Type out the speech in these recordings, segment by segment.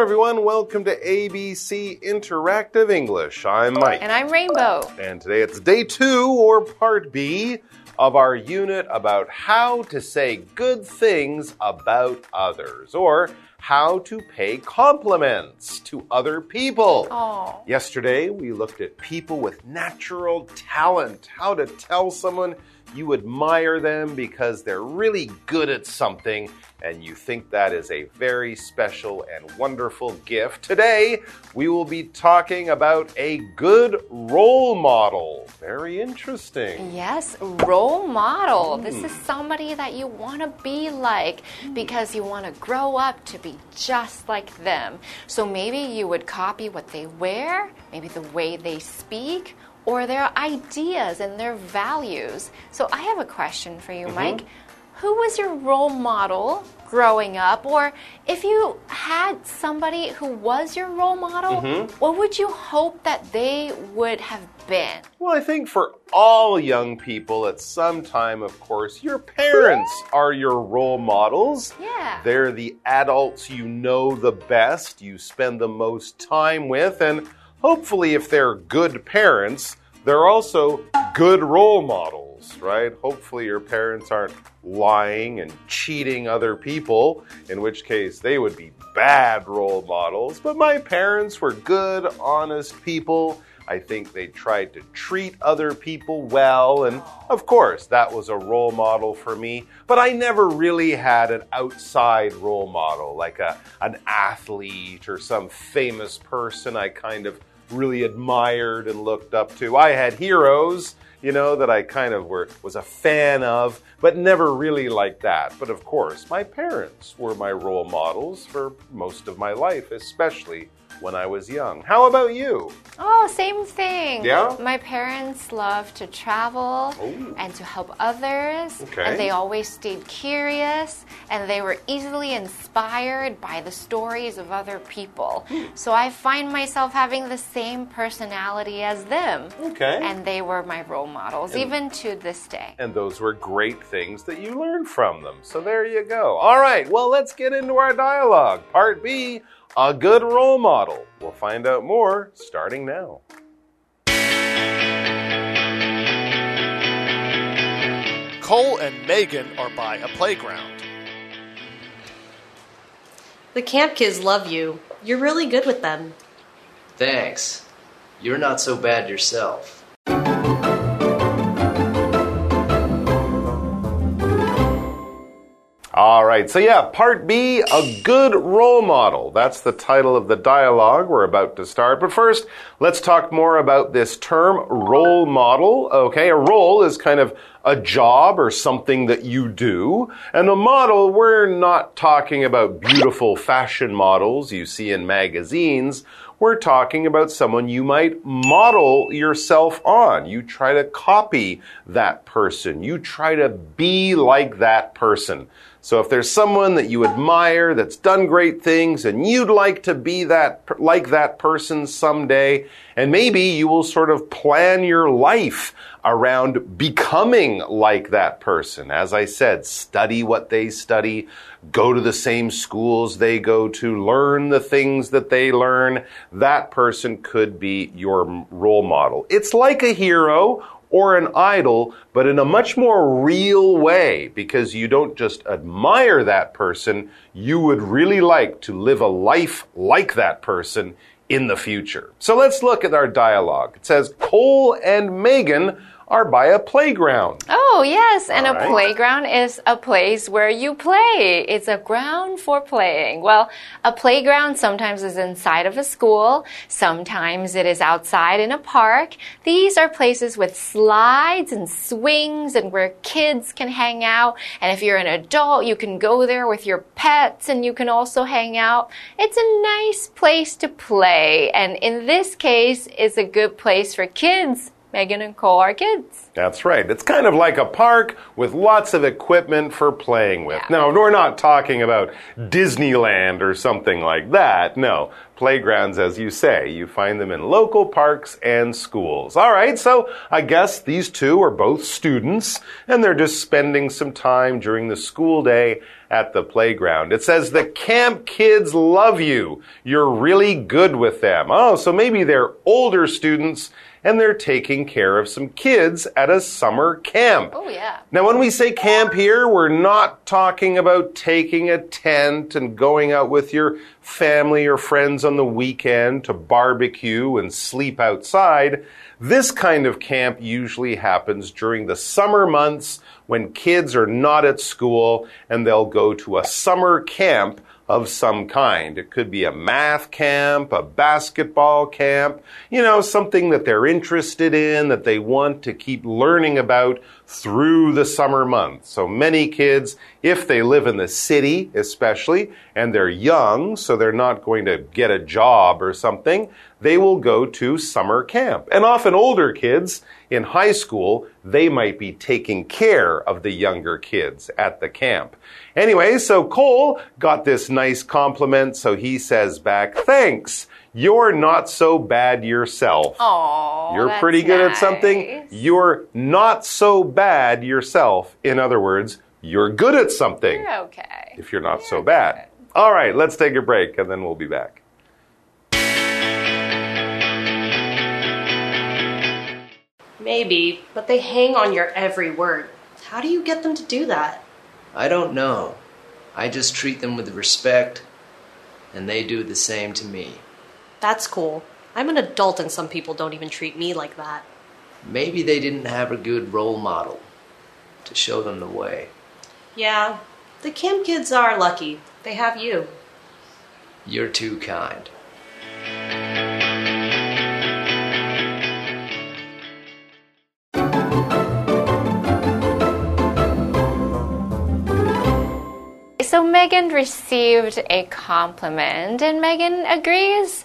everyone. Welcome to ABC Interactive English. I'm Mike. And I'm Rainbow. And today it's day two, or part B, of our unit about how to say good things about others, or how to pay compliments to other people. Oh. Yesterday, we looked at people with natural talent, how to tell someone you admire them because they're really good at something and you think that is a very special and wonderful gift. Today, we will be talking about a good role model. Very interesting. Yes, role model. Mm. This is somebody that you want to be like because you want to grow up to be just like them. So maybe you would copy what they wear, maybe the way they speak or their ideas and their values. So I have a question for you, mm -hmm. Mike. Who was your role model growing up? Or if you had somebody who was your role model, mm -hmm. what would you hope that they would have been? Well, I think for all young people at some time, of course, your parents are your role models. Yeah. They're the adults you know the best, you spend the most time with, and hopefully, if they're good parents, they're also good role models, right? Hopefully, your parents aren't lying and cheating other people, in which case they would be bad role models. But my parents were good, honest people. I think they tried to treat other people well, and of course, that was a role model for me. But I never really had an outside role model, like a, an athlete or some famous person I kind of really admired and looked up to. I had heroes, you know, that I kind of were, was a fan of, but never really like that. But of course, my parents were my role models for most of my life, especially when I was young. How about you? Oh, same thing. Yeah? My parents love to travel Ooh. and to help others. Okay. And they always stayed curious and they were easily inspired by the stories of other people. Hmm. So I find myself having the same personality as them. Okay. And they were my role models, and, even to this day. And those were great things that you learned from them. So there you go. All right, well, let's get into our dialogue. Part B a good role model. We'll find out more starting now. Cole and Megan are by a playground. The camp kids love you. You're really good with them. Thanks. You're not so bad yourself. All right, so yeah, part B, a good role model. That's the title of the dialogue we're about to start. But first, let's talk more about this term, role model. Okay, a role is kind of a job or something that you do. And a model, we're not talking about beautiful fashion models you see in magazines. We're talking about someone you might model yourself on. You try to copy that person. You try to be like that person. So if there's someone that you admire that's done great things and you'd like to be that like that person someday, and maybe you will sort of plan your life around becoming like that person. As I said, study what they study, go to the same schools they go to, learn the things that they learn. That person could be your role model. It's like a hero or an idol, but in a much more real way because you don't just admire that person, you would really like to live a life like that person in the future. So let's look at our dialogue. It says Cole and Megan are by a playground. Oh, yes. And a playground is a place where you play. It's a ground for playing. Well, a playground sometimes is inside of a school. Sometimes it is outside in a park. These are places with slides and swings and where kids can hang out. And if you're an adult, you can go there with your pets and you can also hang out. It's a nice place to play. And in this case, it's a good place for kids Megan and Cole are kids. That's right. It's kind of like a park with lots of equipment for playing with. Yeah. Now, we're not talking about Disneyland or something like that. No. Playgrounds, as you say, you find them in local parks and schools. All right, so I guess these two are both students and they're just spending some time during the school day at the playground. It says the camp kids love you. You're really good with them. Oh, so maybe they're older students and they're taking care of some kids at a summer camp. Oh, yeah. Now, when we say camp here, we're not talking about taking a tent and going out with your family or friends on the weekend to barbecue and sleep outside. This kind of camp usually happens during the summer months when kids are not at school and they'll go to a summer camp of some kind. It could be a math camp, a basketball camp, you know, something that they're interested in, that they want to keep learning about through the summer months. So many kids, if they live in the city, especially, and they're young, so they're not going to get a job or something, they will go to summer camp. And often older kids in high school, they might be taking care of the younger kids at the camp. Anyway, so Cole got this nice compliment, so he says back, thanks. You're not so bad yourself. Oh, You're that's pretty good at something. You're not so bad yourself. In other words, you're good at something You're okay. if you're not so bad. All right, let's take a break and then we'll be back. Maybe, but they hang on your every word. How do you get them to do that? I don't know. I just treat them with respect, and they do the same to me. That's cool. I'm an adult and some people don't even treat me like that. Maybe they didn't have a good role model to show them the way. Yeah, the camp kids are lucky. They have you. You're too kind. So Megan received a compliment, and Megan agrees.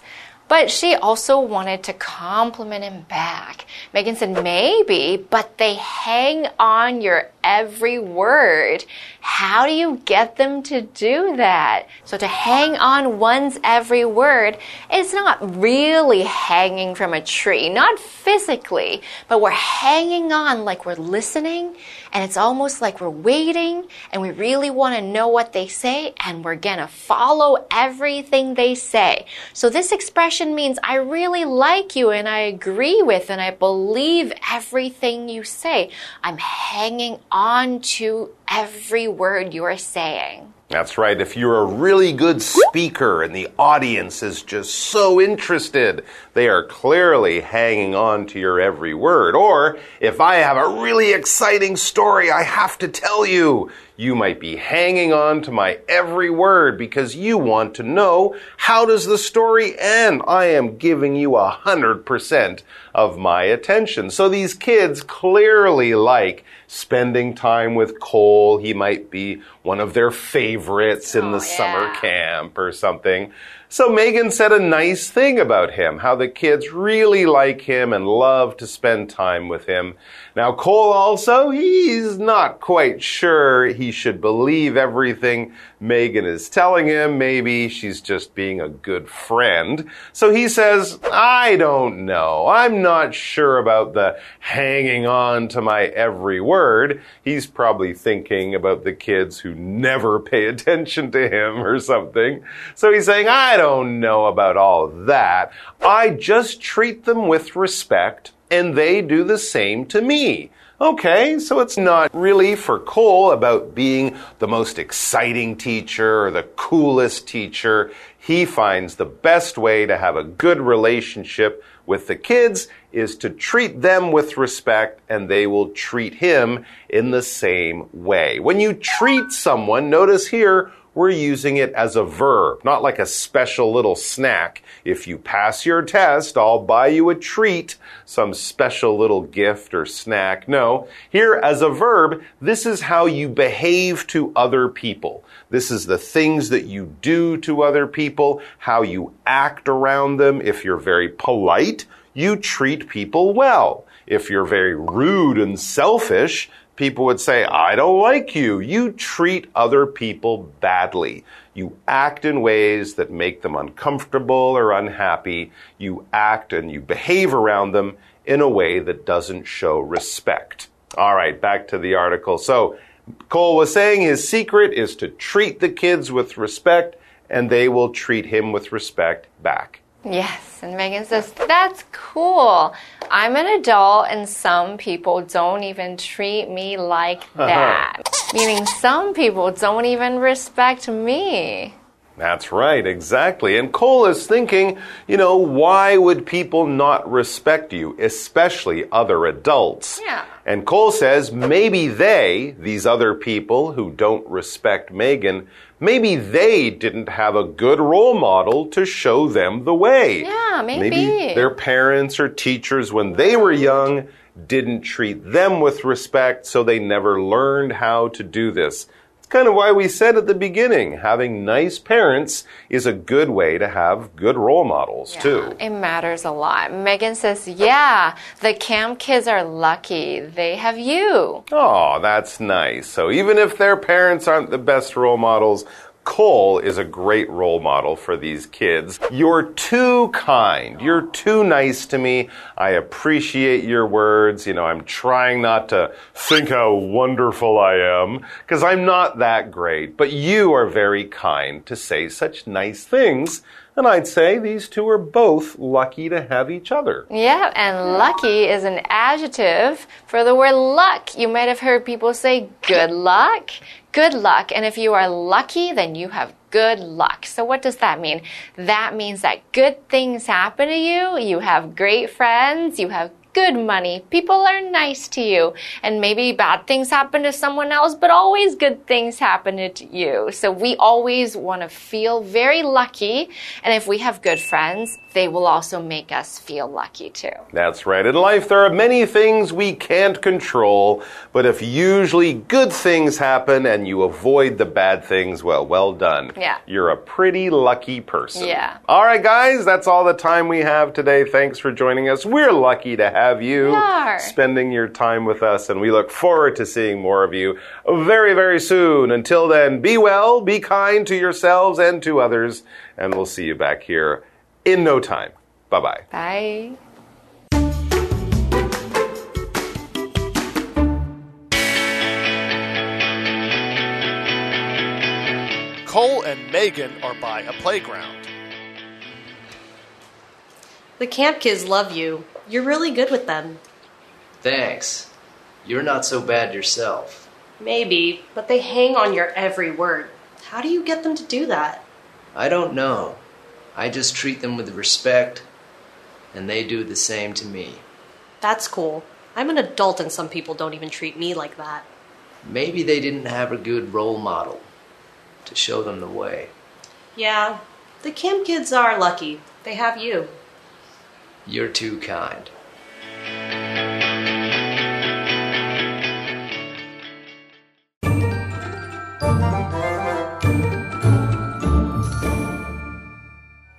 But she also wanted to compliment him back. Megan said, maybe, but they hang on your every word. How do you get them to do that? So to hang on one's every word is not really hanging from a tree, not physically, but we're hanging on like we're listening and it's almost like we're waiting and we really want to know what they say and we're going to follow everything they say. So this expression means I really like you and I agree with and I believe everything you say. I'm hanging on to every word you're saying. That's right. If you're a really good speaker and the audience is just so interested, they are clearly hanging on to your every word. Or if I have a really exciting story I have to tell you, you might be hanging on to my every word because you want to know how does the story end? I am giving you a hundred percent of my attention. So these kids clearly like spending time with Cole. He might be one of their favorites in the Oh, summer camp or something. So Megan said a nice thing about him, how the kids really like him and love to spend time with him. Now Cole also, he's not quite sure he should believe everything Megan is telling him. Maybe she's just being a good friend. So he says, I don't know. I'm not sure about the hanging on to my every word. He's probably thinking about the kids who never pay attention to him or something. So he's saying, I don't know about all that. I just treat them with respect and they do the same to me. Okay, so it's not really for Cole about being the most exciting teacher or the coolest teacher. He finds the best way to have a good relationship with the kids is to treat them with respect and they will treat him in the same way. When you treat someone, notice here, we're using it as a verb, not like a special little snack. If you pass your test, I'll buy you a treat, some special little gift or snack. No, here as a verb, this is how you behave to other people. This is the things that you do to other people, how you act around them. If you're very polite, you treat people well. If you're very rude and selfish, people would say, I don't like you. You treat other people badly. You act in ways that make them uncomfortable or unhappy. You act and you behave around them in a way that doesn't show respect. All right, back to the article. So, Cole was saying his secret is to treat the kids with respect, and they will treat him with respect back. Yes, and Megan says, That's cool. I'm an adult, and some people don't even treat me like uh-huh. that. Meaning, some people don't even respect me. That's right, exactly. And Cole is thinking, you know, why would people not respect you, especially other adults? Yeah. And Cole says maybe they, these other people who don't respect Megan, maybe they didn't have a good role model to show them the way. Yeah, maybe. Maybe their parents or teachers, when they were young, didn't treat them with respect, so they never learned how to do this. Kind of why we said at the beginning having nice parents is a good way to have good role models, too. It matters a lot. Megan says, Yeah, the camp kids are lucky. They have you. Oh, that's nice. So even if their parents aren't the best role models, Cole is a great role model for these kids. You're too kind. You're too nice to me. I appreciate your words. You know, I'm trying not to think how wonderful I am because I'm not that great, but you are very kind to say such nice things. And I'd say these two are both lucky to have each other. Yeah, and lucky is an adjective for the word luck. You might have heard people say good luck, good luck. And if you are lucky, then you have good luck. So what does that mean? That means that good things happen to you. You have great friends. You have good money. People are nice to you. And maybe bad things happen to someone else, but always good things happen to you. So we always want to feel very lucky. And if we have good friends, they will also make us feel lucky too. That's right. In life, there are many things we can't control, but if usually good things happen and you avoid the bad things, well, well done. Yeah. You're a pretty lucky person. Yeah. All right, guys, that's all the time we have today. Thanks for joining us. We're lucky to have you spending your time with us, and we look forward to seeing more of you very, very soon. Until then, be well, be kind to yourselves and to others, and we'll see you back here in no time. Bye bye. Bye. Cole and Megan are by a playground. The camp kids love you. You're really good with them. Thanks. You're not so bad yourself. Maybe, but they hang on your every word. How do you get them to do that? I don't know. I just treat them with respect, and they do the same to me. That's cool. I'm an adult and some people don't even treat me like that. Maybe they didn't have a good role model to show them the way. Yeah, the camp kids are lucky. They have you. You're too kind.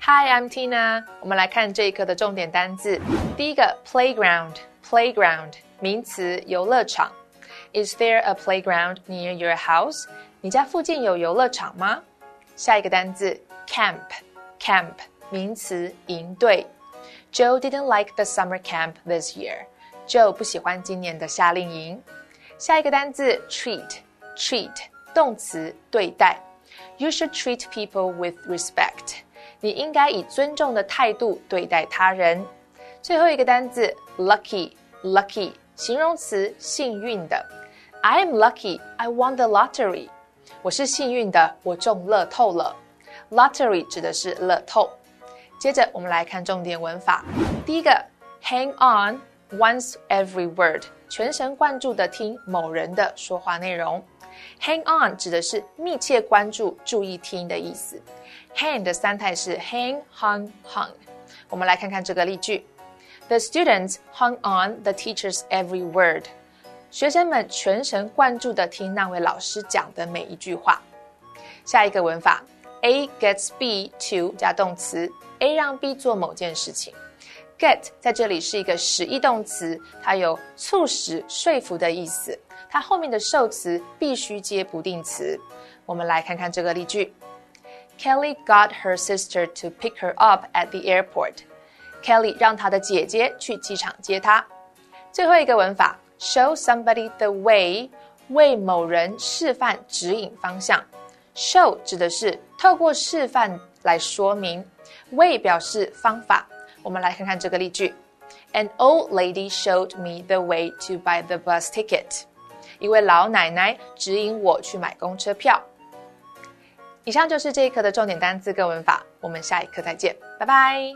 Hi, I'm Tina。我们来看这一课的重点单字。第一个，playground，playground，名词，游乐场。Is there a playground near your house？你家附近有游乐场吗？下一个单字，camp，camp，名词，营队。 Joe didn't like the summer camp this year。Joe 不喜欢今年的夏令营。下一个单字，treat，treat，动词，对待。You should treat people with respect。你应该以尊重的态度对待他人。最后一个单字，lucky，lucky，形容词，幸运的。I am lucky, I won the lottery。我是幸运的，我中乐透了。Lottery 指的是乐透。 接着我们来看重点文法。第一个，hang on one's every word，全神贯注的听某人的说话内容。Hang on 指的是密切关注、注意听的意思。Hang 的三态是 hang, hung, hung。我们来看看这个例句：The students hung on the teacher's every word。学生们全神贯注地听那位老师讲的每一句话。下一个文法，A gets B to 加动词，A 让 B 做某件事情。get 在这里是一个实义动词，它有促使、说服的意思。它后面的受词必须接不定词。我们来看看这个例句：Kelly got her sister to pick her up at the airport. Kelly 让她的姐姐去机场接她。最后一个文法：show somebody the way，为某人示范、指引方向。show 指的是透过示范来说明 ，way 表示方法。我们来看看这个例句：An old lady showed me the way to buy the bus ticket. 一位老奶奶指引我去买公车票。以上就是这一课的重点单词跟文法，我们下一课再见，拜拜。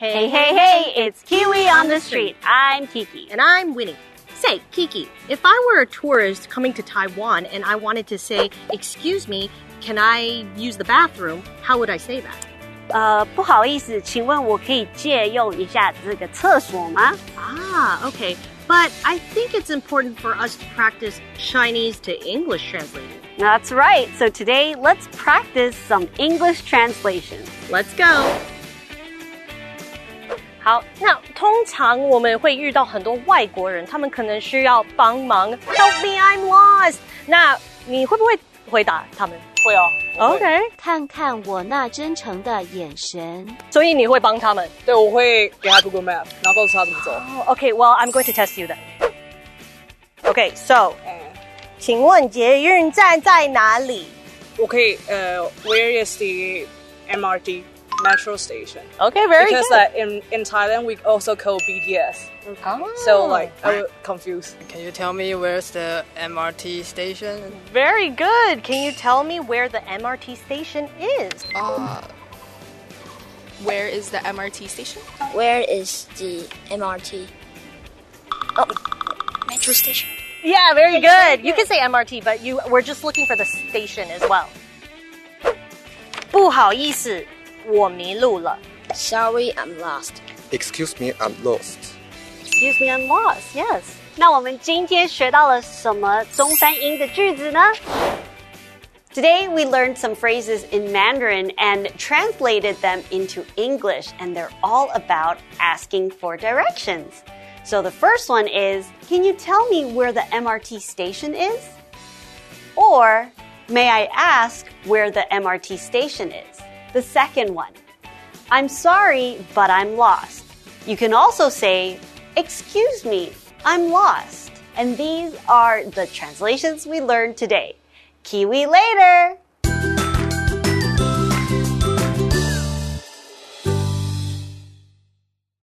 Hey, hey, hey, it's Kiwi on the street. I'm Kiki. And I'm Winnie. Say, Kiki, if I were a tourist coming to Taiwan and I wanted to say, Excuse me, can I use the bathroom? How would I say that? 呃，不好意思，请问我可以借用一下这个厕所吗？ Ah, okay. But I think it's important for us to practice Chinese to English translating. That's right. So today, let's practice some English translation. Let's go. 好，那通常我们会遇到很多外国人，他们可能需要帮忙，Help me, I'm lost。那你会不会回答他们？会哦。，OK，看看我那真诚的眼神。所以你会帮他们。对，我会给他 Google Map，然后告诉他怎么走。Oh, okay, well, I'm going to test you then. Okay, so，请问捷运站在哪里我可以呃，Where is the MRT metro station? Okay, very Because good. like in in Thailand we also call BTS. So like I was confused. Can you tell me where's the MRT station? Very good. Can you tell me where the MRT station is? Uh, where is the MRT station? Where is the MRT? Oh, metro station. Yeah, very good. You can say MRT, but you we're just looking for the station as well. 不好意思， 我迷路了。 Sorry, I'm lost. Excuse me, I'm lost. Excuse me, I'm lost. Yes. 那我们今天学到了什么中翻英的句子呢？Today we learned some phrases in Mandarin and translated them into English, and they're all about asking for directions. So the first one is Can you tell me where the MRT station is? Or May I ask where the MRT station is? The second one I'm sorry, but I'm lost. You can also say, Excuse me, I'm lost. And these are the translations we learned today. Kiwi later!